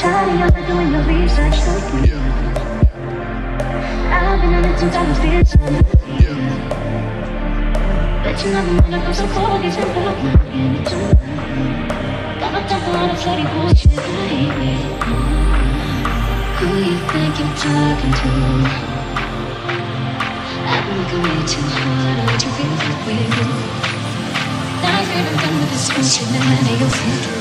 tired of doing your research. I've been on it since I was fifteen. Bet you never wanna go so far, get simple, I'm not it too. Got my temper on a flirty bullshit, baby. Who you think you're talking to? I've been working way too hard, way too busy with you. Now afraid I'm done with this bullshit, and none of your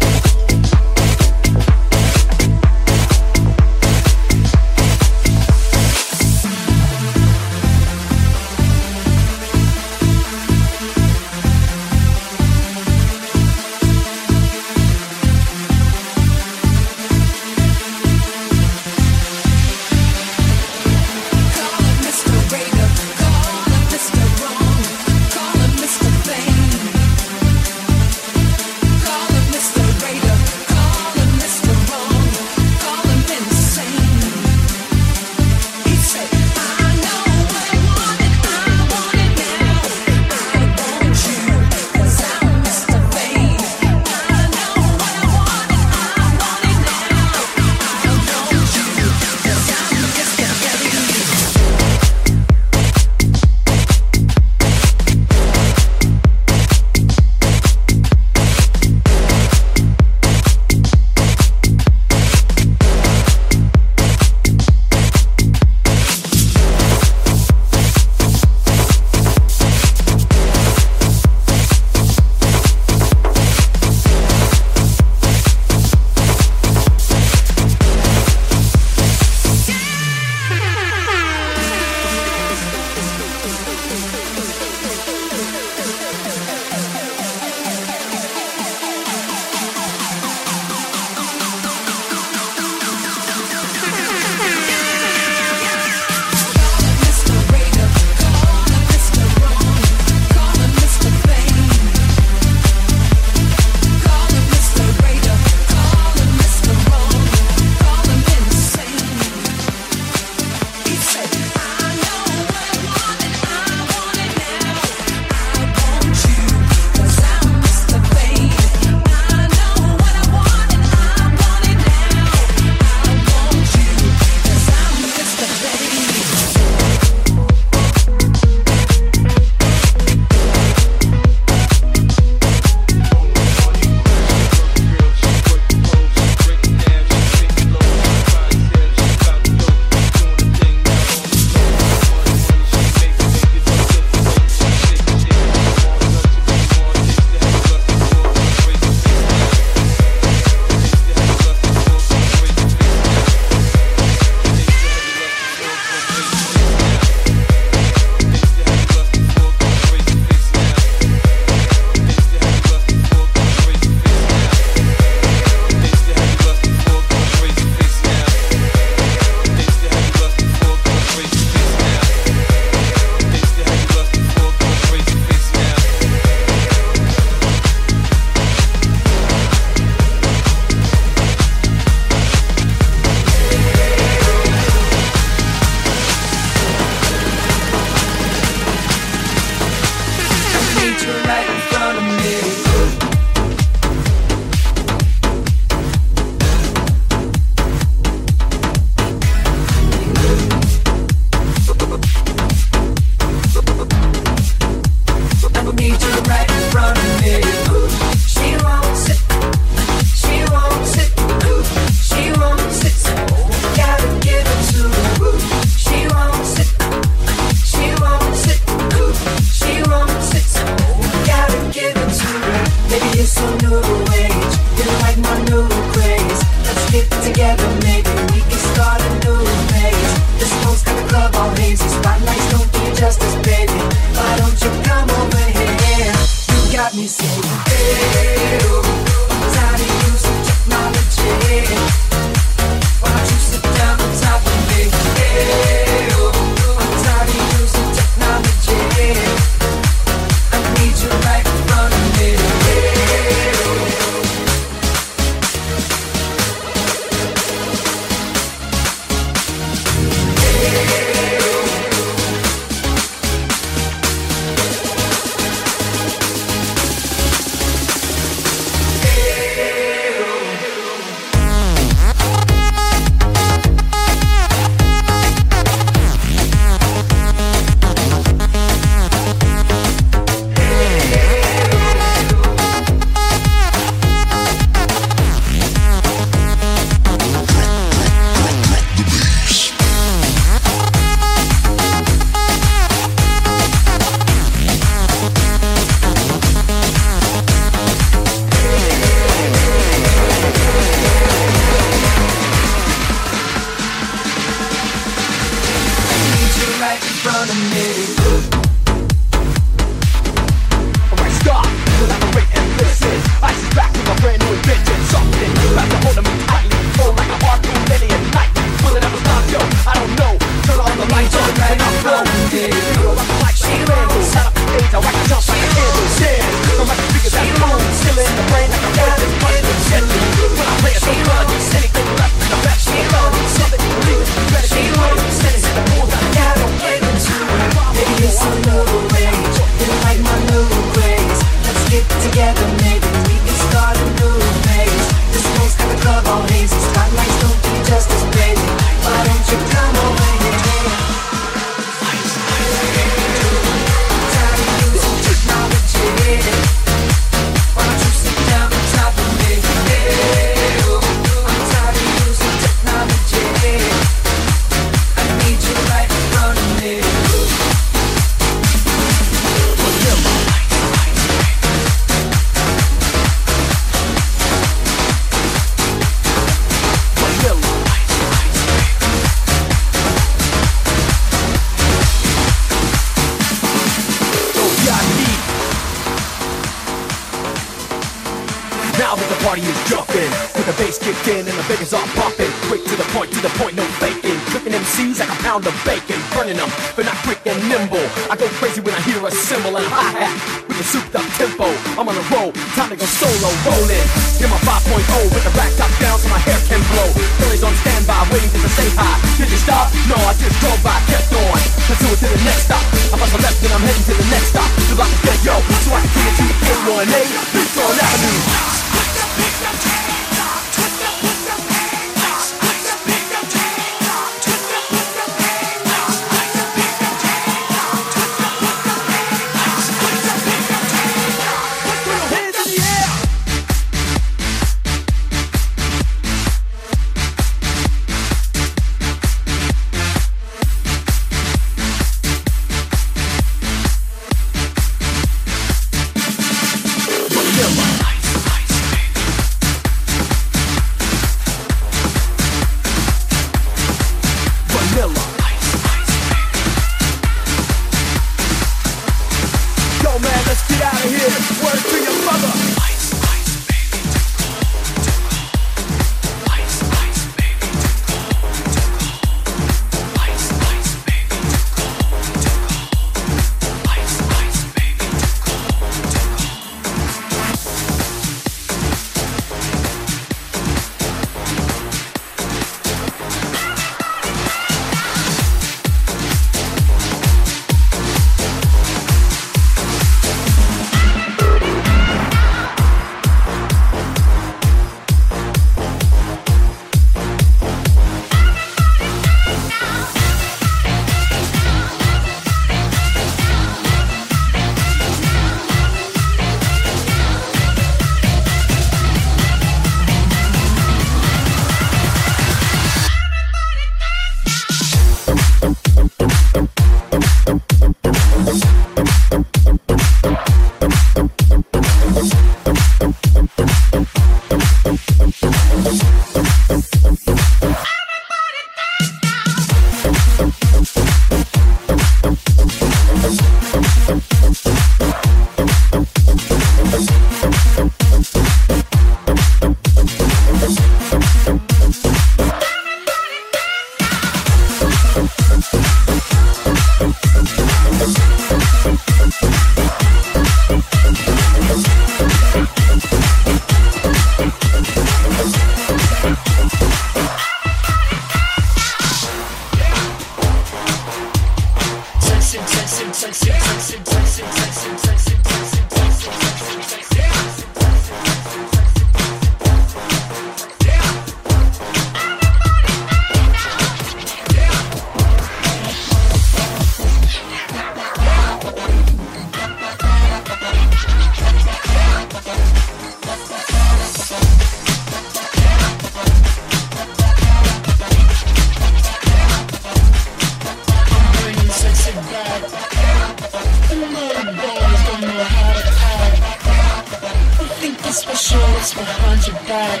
what's behind your back.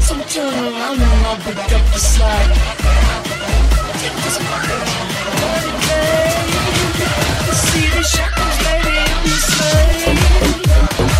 So turn around and I'll pick up the slack. Take See the shackles, baby, in slave.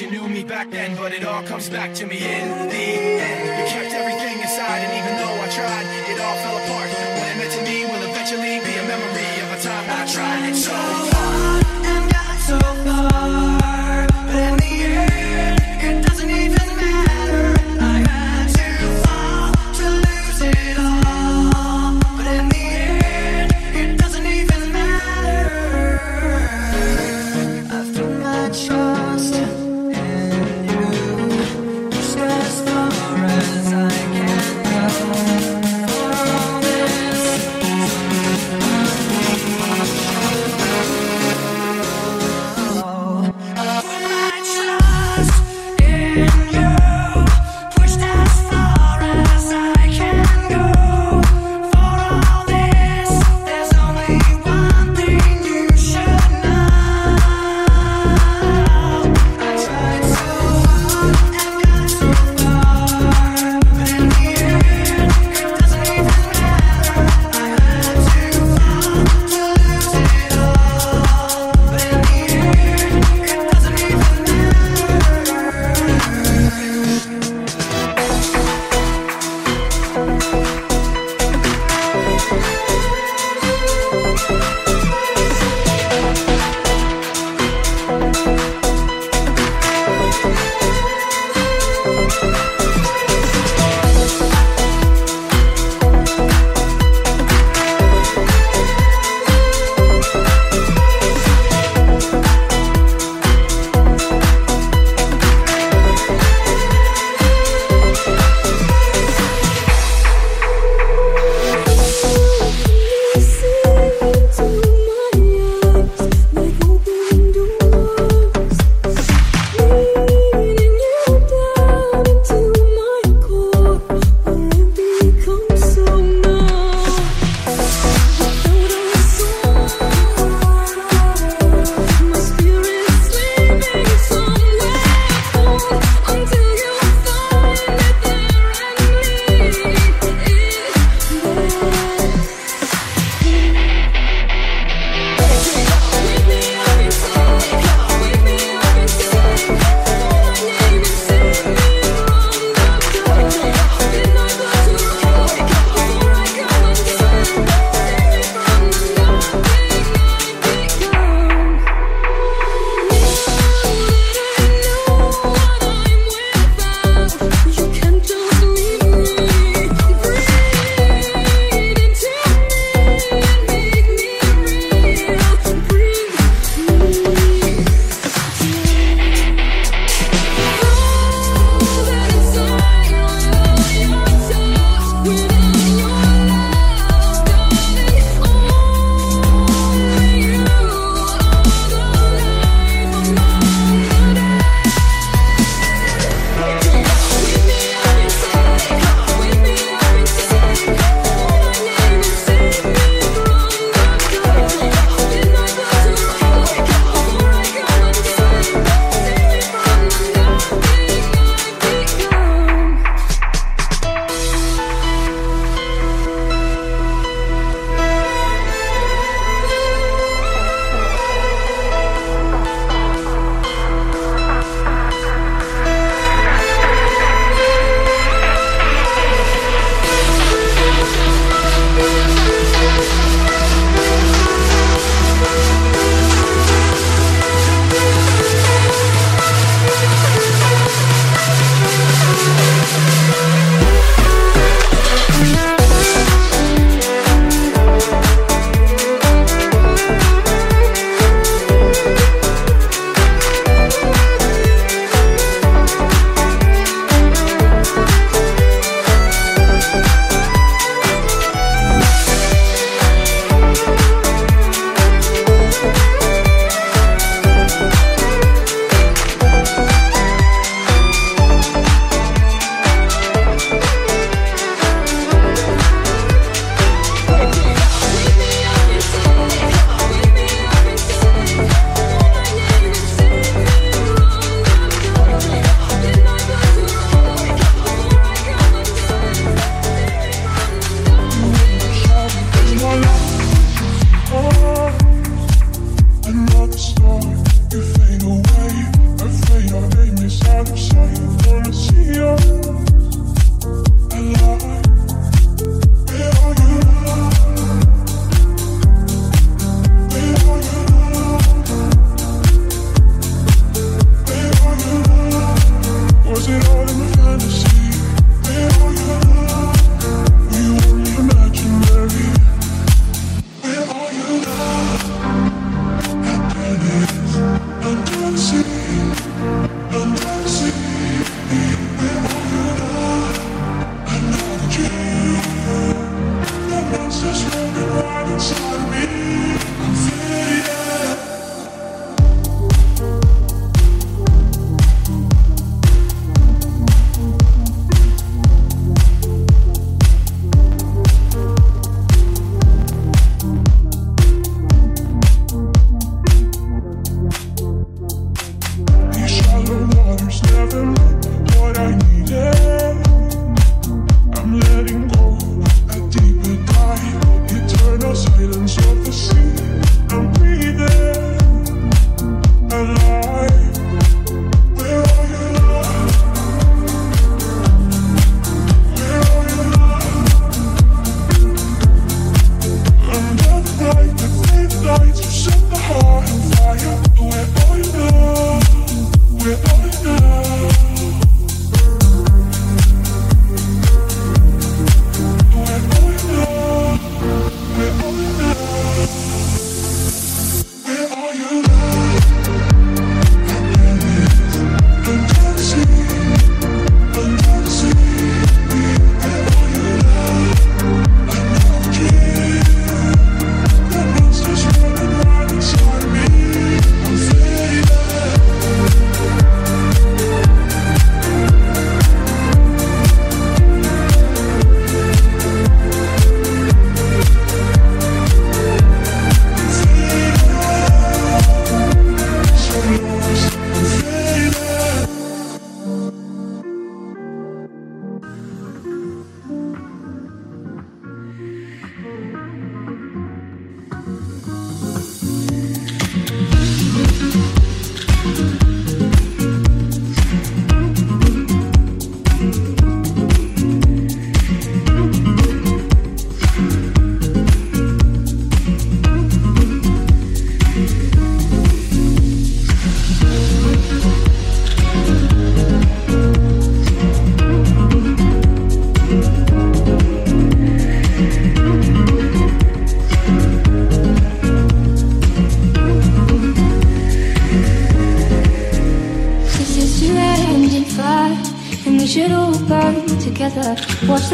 you knew me back then, but it all comes back to me in the end.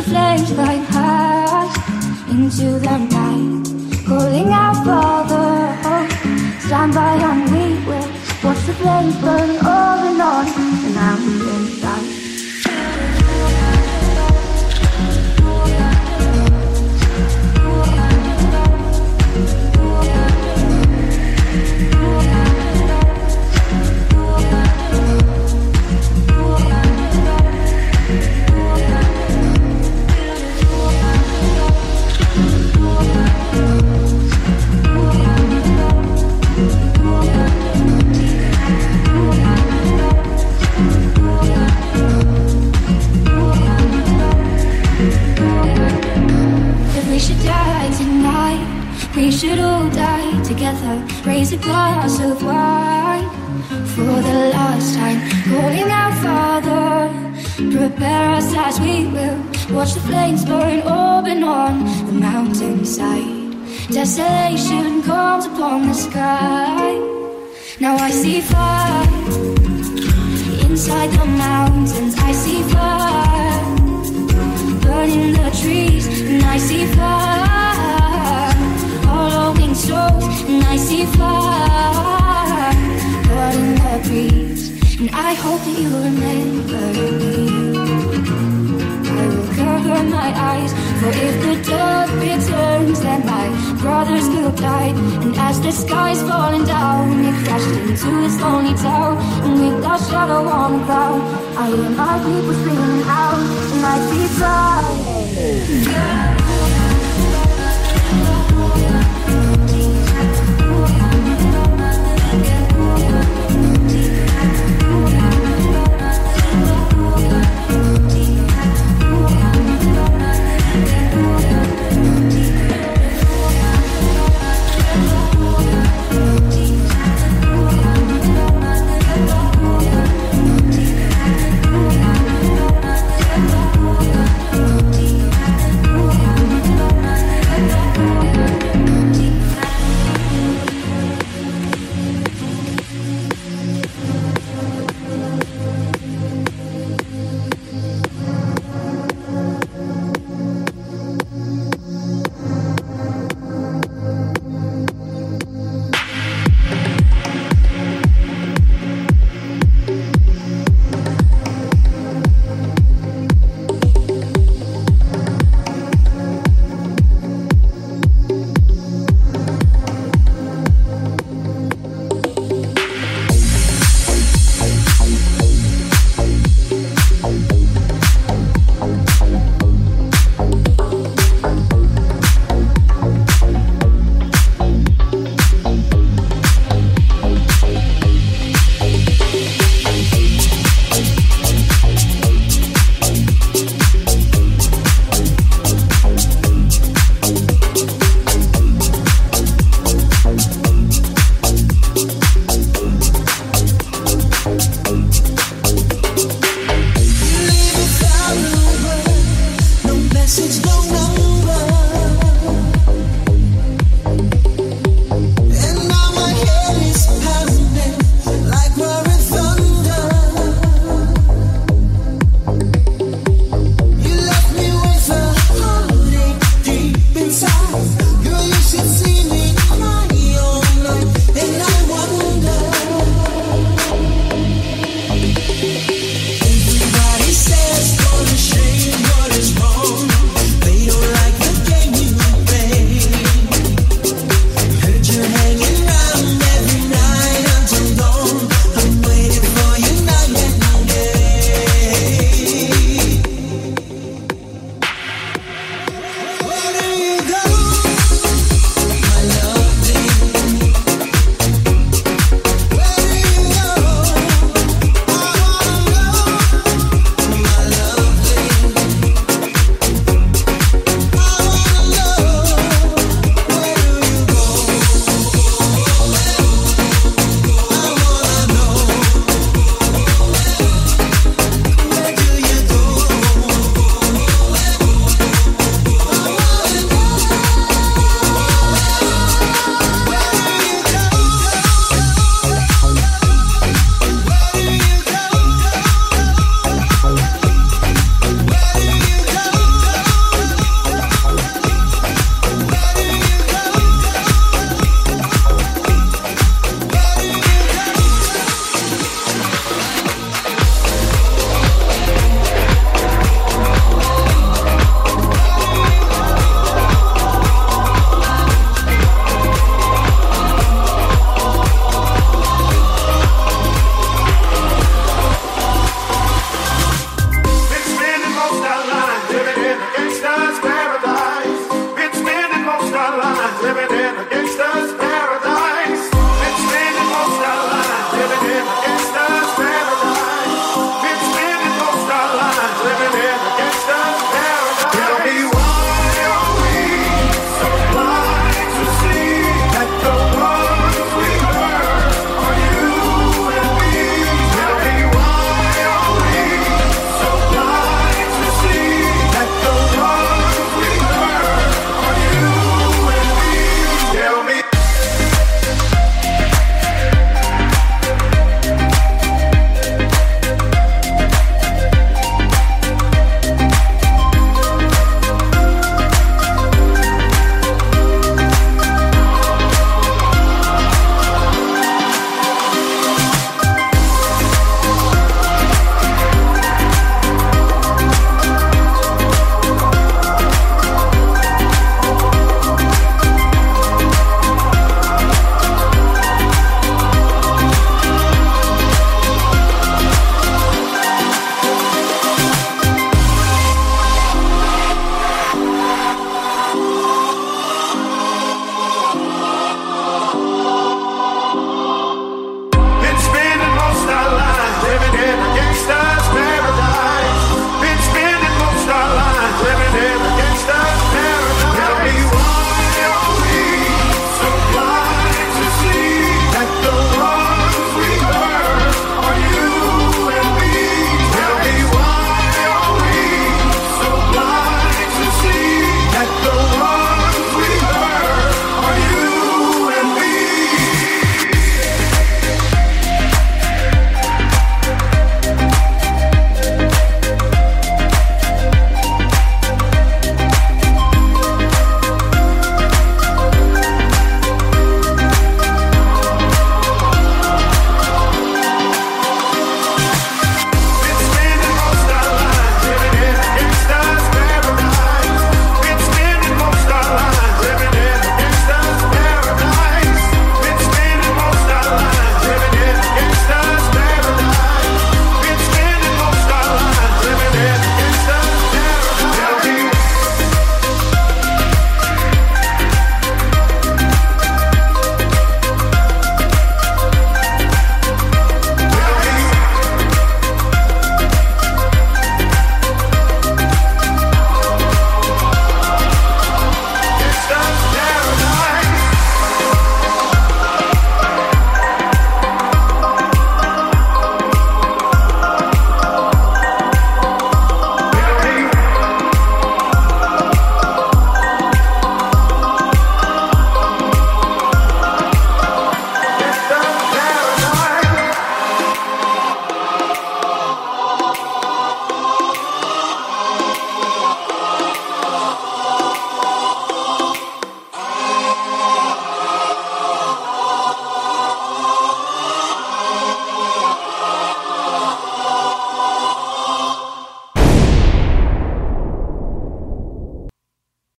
Flames fly